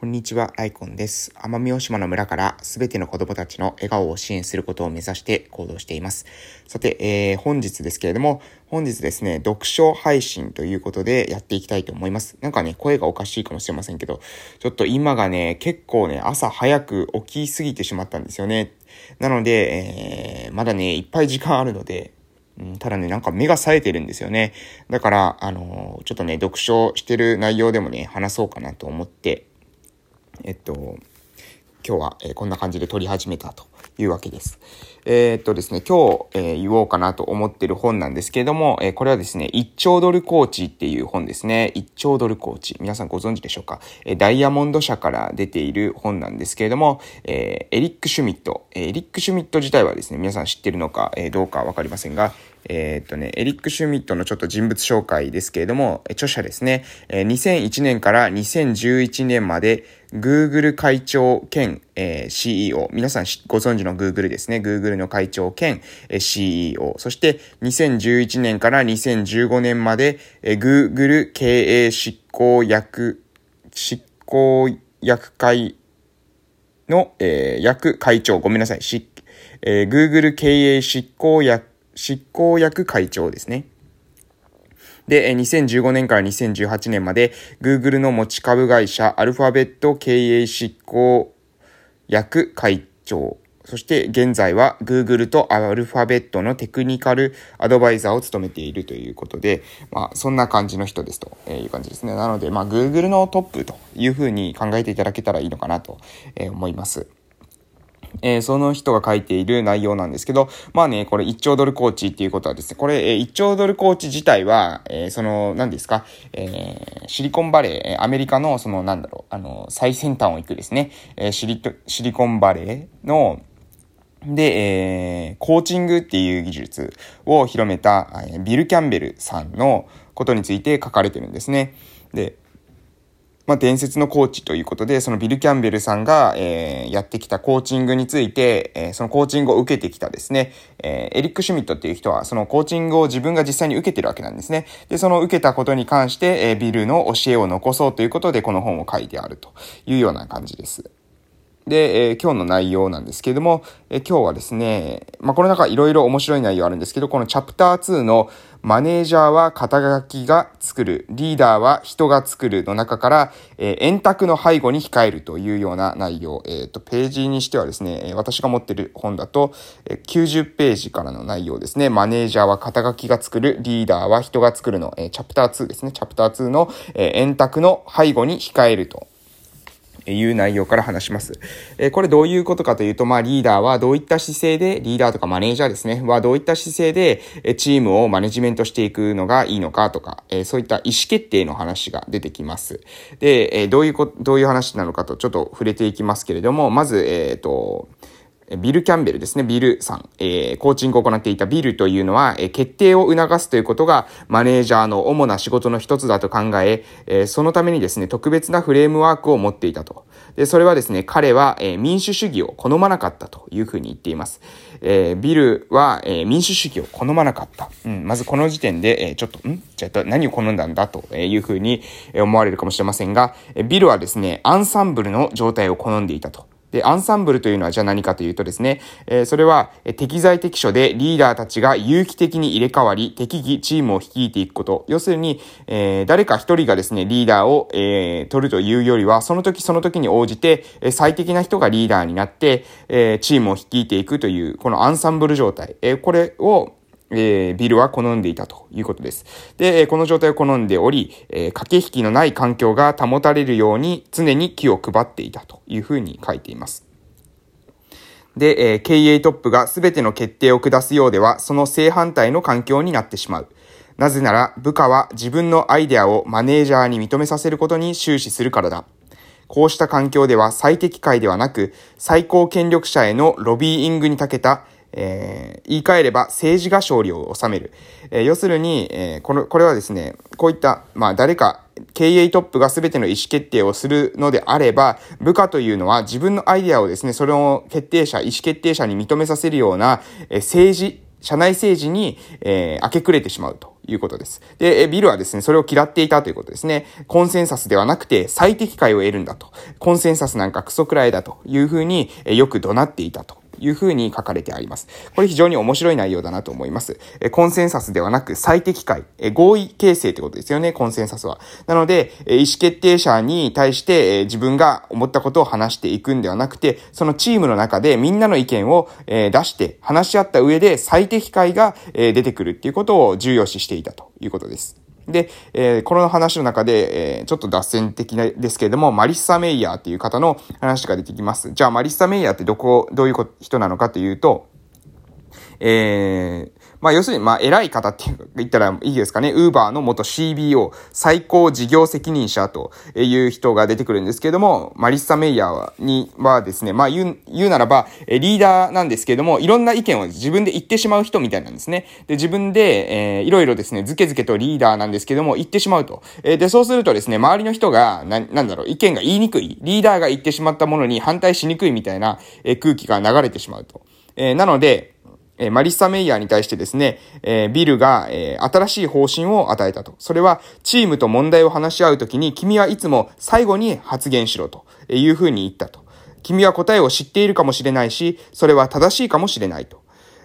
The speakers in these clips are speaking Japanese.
こんにちは、ライコンです。奄美大島の村からすべての子供たちの笑顔を支援することを目指して行動しています。さて、えー、本日ですけれども、本日ですね、読書配信ということでやっていきたいと思います。なんかね、声がおかしいかもしれませんけど、ちょっと今がね、結構ね、朝早く起きすぎてしまったんですよね。なので、えー、まだね、いっぱい時間あるので、ただね、なんか目が冴えてるんですよね。だから、あのー、ちょっとね、読書してる内容でもね、話そうかなと思って、えっと、今日は、え、こんな感じで撮り始めたというわけです。えー、っとですね、今日、えー、言おうかなと思ってる本なんですけれども、えー、これはですね、一兆ドルコーチっていう本ですね。一兆ドルコーチ。皆さんご存知でしょうか、えダイヤモンド社から出ている本なんですけれども、えエリック・シュミット。えエリック・シュミット自体はですね、皆さん知ってるのか、えどうかわかりませんが、えー、っとね、エリック・シュミットのちょっと人物紹介ですけれども、著者ですね、え2001年から2011年まで、Google 会長兼、えー、CEO。皆さんご存知の Google ですね。Google の会長兼、えー、CEO。そして2011年から2015年まで、えー、Google 経営執行役、執行役会の、えー、役会長。ごめんなさい。しえー、Google 経営執行役、執行役会長ですね。で、2015年から2018年まで Google の持ち株会社アルファベット経営執行役会長。そして現在は Google とアルファベットのテクニカルアドバイザーを務めているということで、まあそんな感じの人ですという感じですね。なので、まあ Google のトップというふうに考えていただけたらいいのかなと思います。えー、その人が書いている内容なんですけど、まあね、これ1兆ドルコーチっていうことはですね、これ、えー、1兆ドルコーチ自体は、えー、その、何ですか、えー、シリコンバレー、アメリカの、その、なんだろう、あの、最先端を行くですね、えー、シリシリコンバレーの、で、えー、コーチングっていう技術を広めたえ、ビル・キャンベルさんのことについて書かれてるんですね。で、まあ、伝説のコーチということで、そのビル・キャンベルさんが、えー、やってきたコーチングについて、えー、そのコーチングを受けてきたですね、えー、エリック・シュミットっていう人は、そのコーチングを自分が実際に受けてるわけなんですね。で、その受けたことに関して、えー、ビルの教えを残そうということで、この本を書いてあるというような感じです。で、えー、今日の内容なんですけれども、えー、今日はですね、まあ、この中いろいろ面白い内容あるんですけど、このチャプター2のマネージャーは肩書きが作る、リーダーは人が作るの中から、えー、円卓の背後に控えるというような内容。えっ、ー、と、ページにしてはですね、私が持ってる本だと、え、90ページからの内容ですね。マネージャーは肩書きが作る、リーダーは人が作るの、えー、チャプター2ですね。チャプター2の、えー、円卓の背後に控えると。いう内容から話します。えこれどういうことかというと、まあリーダーはどういった姿勢で、リーダーとかマネージャーですね、はどういった姿勢で、えチームをマネジメントしていくのがいいのかとか、えそういった意思決定の話が出てきます。で、えどういうこと、どういう話なのかとちょっと触れていきますけれども、まず、えっ、ー、と、ビル・キャンベルですね。ビルさん。えー、コーチングを行っていたビルというのは、えー、決定を促すということが、マネージャーの主な仕事の一つだと考え、えー、そのためにですね、特別なフレームワークを持っていたと。で、それはですね、彼は、えー、民主主義を好まなかったというふうに言っています。えー、ビルは、えー、民主主義を好まなかった。うん、まずこの時点で、えー、ちょっと、ん？じゃあ何を好んだんだというふうに思われるかもしれませんが、ビルはですね、アンサンブルの状態を好んでいたと。で、アンサンブルというのはじゃあ何かというとですね、えー、それは、適材適所でリーダーたちが有機的に入れ替わり、適宜チームを率いていくこと。要するに、えー、誰か一人がですね、リーダーを、えー、取るというよりは、その時その時に応じて、え最適な人がリーダーになって、えチームを率いていくという、このアンサンブル状態。えこれを、えー、ビルは好んでいたということです。で、この状態を好んでおり、えー、駆け引きのない環境が保たれるように常に気を配っていたというふうに書いています。で、えー、経営トップが全ての決定を下すようでは、その正反対の環境になってしまう。なぜなら、部下は自分のアイデアをマネージャーに認めさせることに終始するからだ。こうした環境では最適解ではなく、最高権力者へのロビーイングに長けたえー、言い換えれば政治が勝利を収める。えー、要するに、えー、この、これはですね、こういった、まあ誰か、経営トップが全ての意思決定をするのであれば、部下というのは自分のアイデアをですね、それを決定者、意思決定者に認めさせるような、え政治社内政治に、えー、明け暮れてしまうということです。で、ビルはですね、それを嫌っていたということですね。コンセンサスではなくて最適解を得るんだと。コンセンサスなんかクソくらいだというふうに、えよく怒鳴っていたと。いうふうに書かれてあります。これ非常に面白い内容だなと思います。えコンセンサスではなく最適解、え合意形成ってことですよね、コンセンサスは。なので、え意思決定者に対して、え自分が思ったことを話していくんではなくて、そのチームの中でみんなの意見を、え出して話し合った上で最適解が、え出てくるっていうことを重要視していたということです。で、えー、この話の中で、えー、ちょっと脱線的なですけれども、マリッサ・メイヤーっていう方の話が出てきます。じゃあ、マリッサ・メイヤーってどこ、どういう人なのかというと、えー、まあ、要するに、まあ、偉い方って言ったらいいですかね。ウーバーの元 CBO、最高事業責任者という人が出てくるんですけども、マリッサ・メイヤーにはですね、まあ、言う、言うならば、リーダーなんですけども、いろんな意見を自分で言ってしまう人みたいなんですね。で、自分で、えー、いろいろですね、ずけずけとリーダーなんですけども、言ってしまうと。えー、で、そうするとですね、周りの人が、な、なんだろう、意見が言いにくい。リーダーが言ってしまったものに反対しにくいみたいな、えー、空気が流れてしまうと。えー、なので、えマリッサ・メイヤーに対してですね、えビルが、え新しい方針を与えたと。それは、チームと問題を話し合うときに、君はいつも最後に発言しろというふうに言ったと。君は答えを知っているかもしれないし、それは正しいかもしれないと。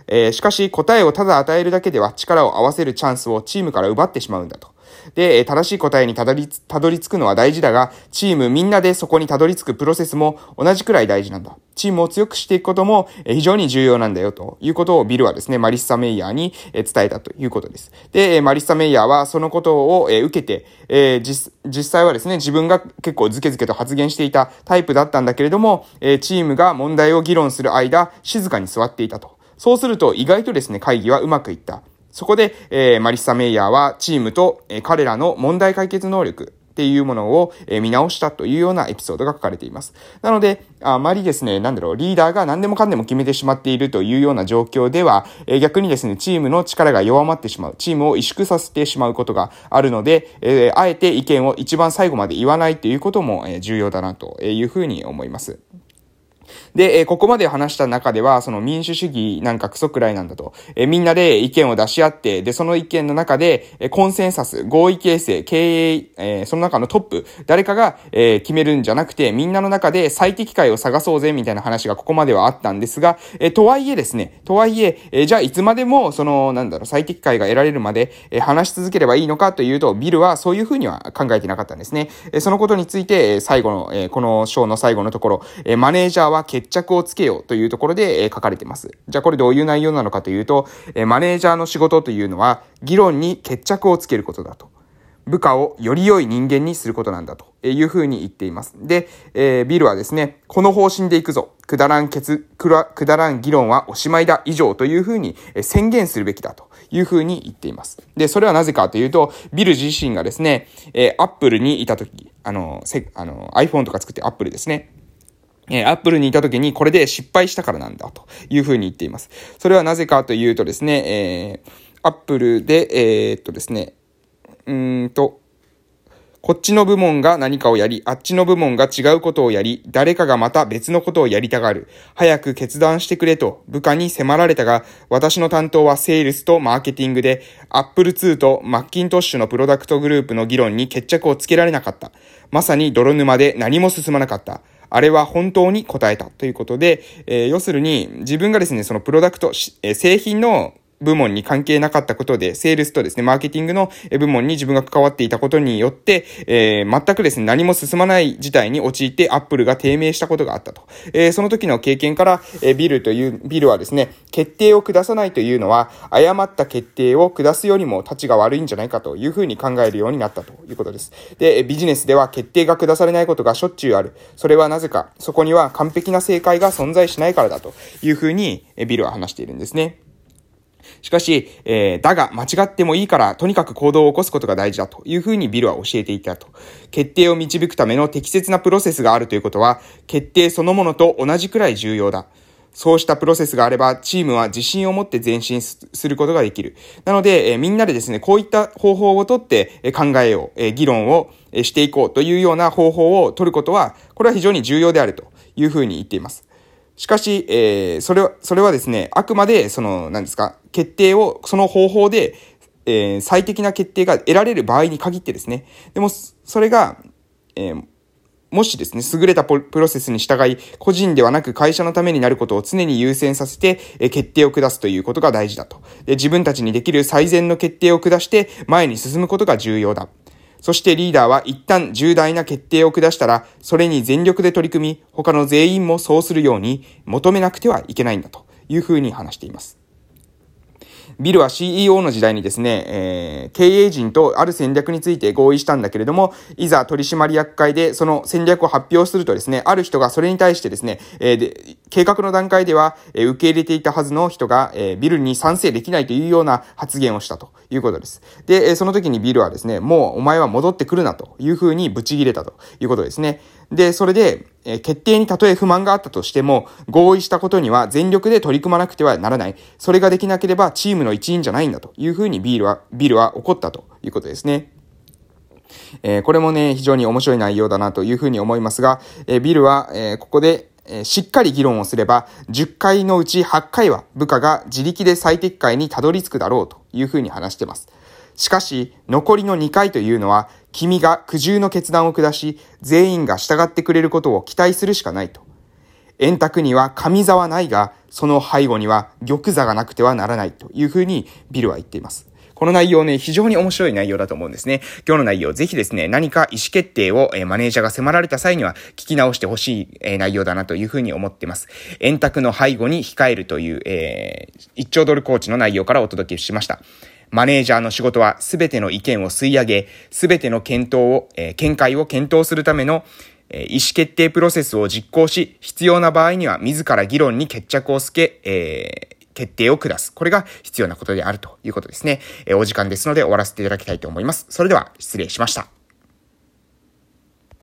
えしかし、答えをただ与えるだけでは力を合わせるチャンスをチームから奪ってしまうんだと。で、正しい答えにたどり、たどり着くのは大事だが、チームみんなでそこにたどり着くプロセスも同じくらい大事なんだ。チームを強くしていくことも非常に重要なんだよということをビルはですね、マリッサ・メイヤーに伝えたということです。で、マリッサ・メイヤーはそのことを受けて、え実、実際はですね、自分が結構ズケズケと発言していたタイプだったんだけれども、チームが問題を議論する間、静かに座っていたと。そうすると意外とですね、会議はうまくいった。そこで、えー、マリッサ・メイヤーはチームと、えー、彼らの問題解決能力、っていうものを、えー、見直したというようなエピソードが書かれています。なので、あまりですね、なんだろう、リーダーが何でもかんでも決めてしまっているというような状況では、えー、逆にですね、チームの力が弱まってしまう、チームを萎縮させてしまうことがあるので、えー、あえて意見を一番最後まで言わないということも、え重要だなというふうに思います。で、えここまで話した中では、その民主主義なんかクソくらいなんだと。えみんなで意見を出し合って、で、その意見の中で、えコンセンサス、合意形成、経営、えその中のトップ、誰かが、え決めるんじゃなくて、みんなの中で最適解を探そうぜ、みたいな話がここまではあったんですが、えとはいえですね、とはいえ、えじゃあいつまでも、その、なんだろう、最適解が得られるまで、え話し続ければいいのかというと、ビルはそういうふうには考えてなかったんですね。えそのことについて、最後の、えこの章の最後のところ、えマネージャーはは決着をつけようというところで、え書かれています。じゃあこれどういう内容なのかというと、えマネージャーの仕事というのは、議論に決着をつけることだと。部下をより良い人間にすることなんだというふうに言っています。で、えー、ビルはですね、この方針でいくぞ。くだらん決、くら、くだらん議論はおしまいだ以上というふうに宣言するべきだというふうに言っています。で、それはなぜかというと、ビル自身がですね、えー、アップルにいたとき、あの、せ、あの、iPhone とか作ってアップルですね。えー、アップルにいた時にこれで失敗したからなんだというふうに言っています。それはなぜかというとですね、えー、アップルで、えー、っとですね、うんと、こっちの部門が何かをやり、あっちの部門が違うことをやり、誰かがまた別のことをやりたがる。早く決断してくれと部下に迫られたが、私の担当はセールスとマーケティングで、アップル2とマッキントッシュのプロダクトグループの議論に決着をつけられなかった。まさに泥沼で何も進まなかった。あれは本当に答えたということで、えー、要するに自分がですね、そのプロダクト、え、製品の部門に関係なかったことで、セールスとですね、マーケティングの部門に自分が関わっていたことによって、えー、全くですね、何も進まない事態に陥ってアップルが低迷したことがあったと。えー、その時の経験から、えー、ビルという、ビルはですね、決定を下さないというのは、誤った決定を下すよりも立ちが悪いんじゃないかというふうに考えるようになったということです。で、ビジネスでは決定が下されないことがしょっちゅうある。それはなぜか、そこには完璧な正解が存在しないからだというふうに、ビルは話しているんですね。しかし、えー、だが間違ってもいいから、とにかく行動を起こすことが大事だというふうにビルは教えていたと。決定を導くための適切なプロセスがあるということは、決定そのものと同じくらい重要だ。そうしたプロセスがあれば、チームは自信を持って前進することができる。なので、えー、みんなでですね、こういった方法をとって、考えよう、えー、議論をしていこうというような方法を取ることは、これは非常に重要であるというふうに言っています。しかし、えー、それは、それはですね、あくまで、その、何ですか、決定を、その方法で、えー、最適な決定が得られる場合に限ってですね。でも、それが、えー、もしですね、優れたプロセスに従い、個人ではなく会社のためになることを常に優先させて、え決定を下すということが大事だとで。自分たちにできる最善の決定を下して前に進むことが重要だ。そしてリーダーは一旦重大な決定を下したら、それに全力で取り組み、他の全員もそうするように求めなくてはいけないんだというふうに話しています。ビルは CEO の時代にですね、えー、経営陣とある戦略について合意したんだけれども、いざ取締役会でその戦略を発表するとですね、ある人がそれに対してですね、えー、で、計画の段階では、えー、受け入れていたはずの人が、えー、ビルに賛成できないというような発言をしたということです。で、えその時にビルはですね、もうお前は戻ってくるなというふうにブチ切れたということですね。で、それで、え決定にたとえ不満があったとしても、合意したことには全力で取り組まなくてはならない。それができなければチームの一員じゃないんだというふうにビールは、ビルは怒ったということですね。えー、これもね、非常に面白い内容だなというふうに思いますが、えー、ビルは、えー、ここで、えしっかり議論をすれば、10回のうち8回は部下が自力で最適解にたどり着くだろうというふうに話してます。しかし、残りの2回というのは、君が苦渋の決断を下し、全員が従ってくれることを期待するしかないと。円卓には上座はないが、その背後には玉座がなくてはならないというふうにビルは言っています。この内容ね、非常に面白い内容だと思うんですね。今日の内容、ぜひですね、何か意思決定を、えマネージャーが迫られた際には聞き直してほしい、え内容だなというふうに思っています。円卓の背後に控えるという、えー、1兆ドルコーチの内容からお届けしました。マネージャーの仕事はすべての意見を吸い上げ、すべての検討を、えー、見解を検討するための、えー、意思決定プロセスを実行し、必要な場合には自ら議論に決着をつけ、えー、決定を下す。これが必要なことであるということですね。え、お時間ですので終わらせていただきたいと思います。それでは失礼しました。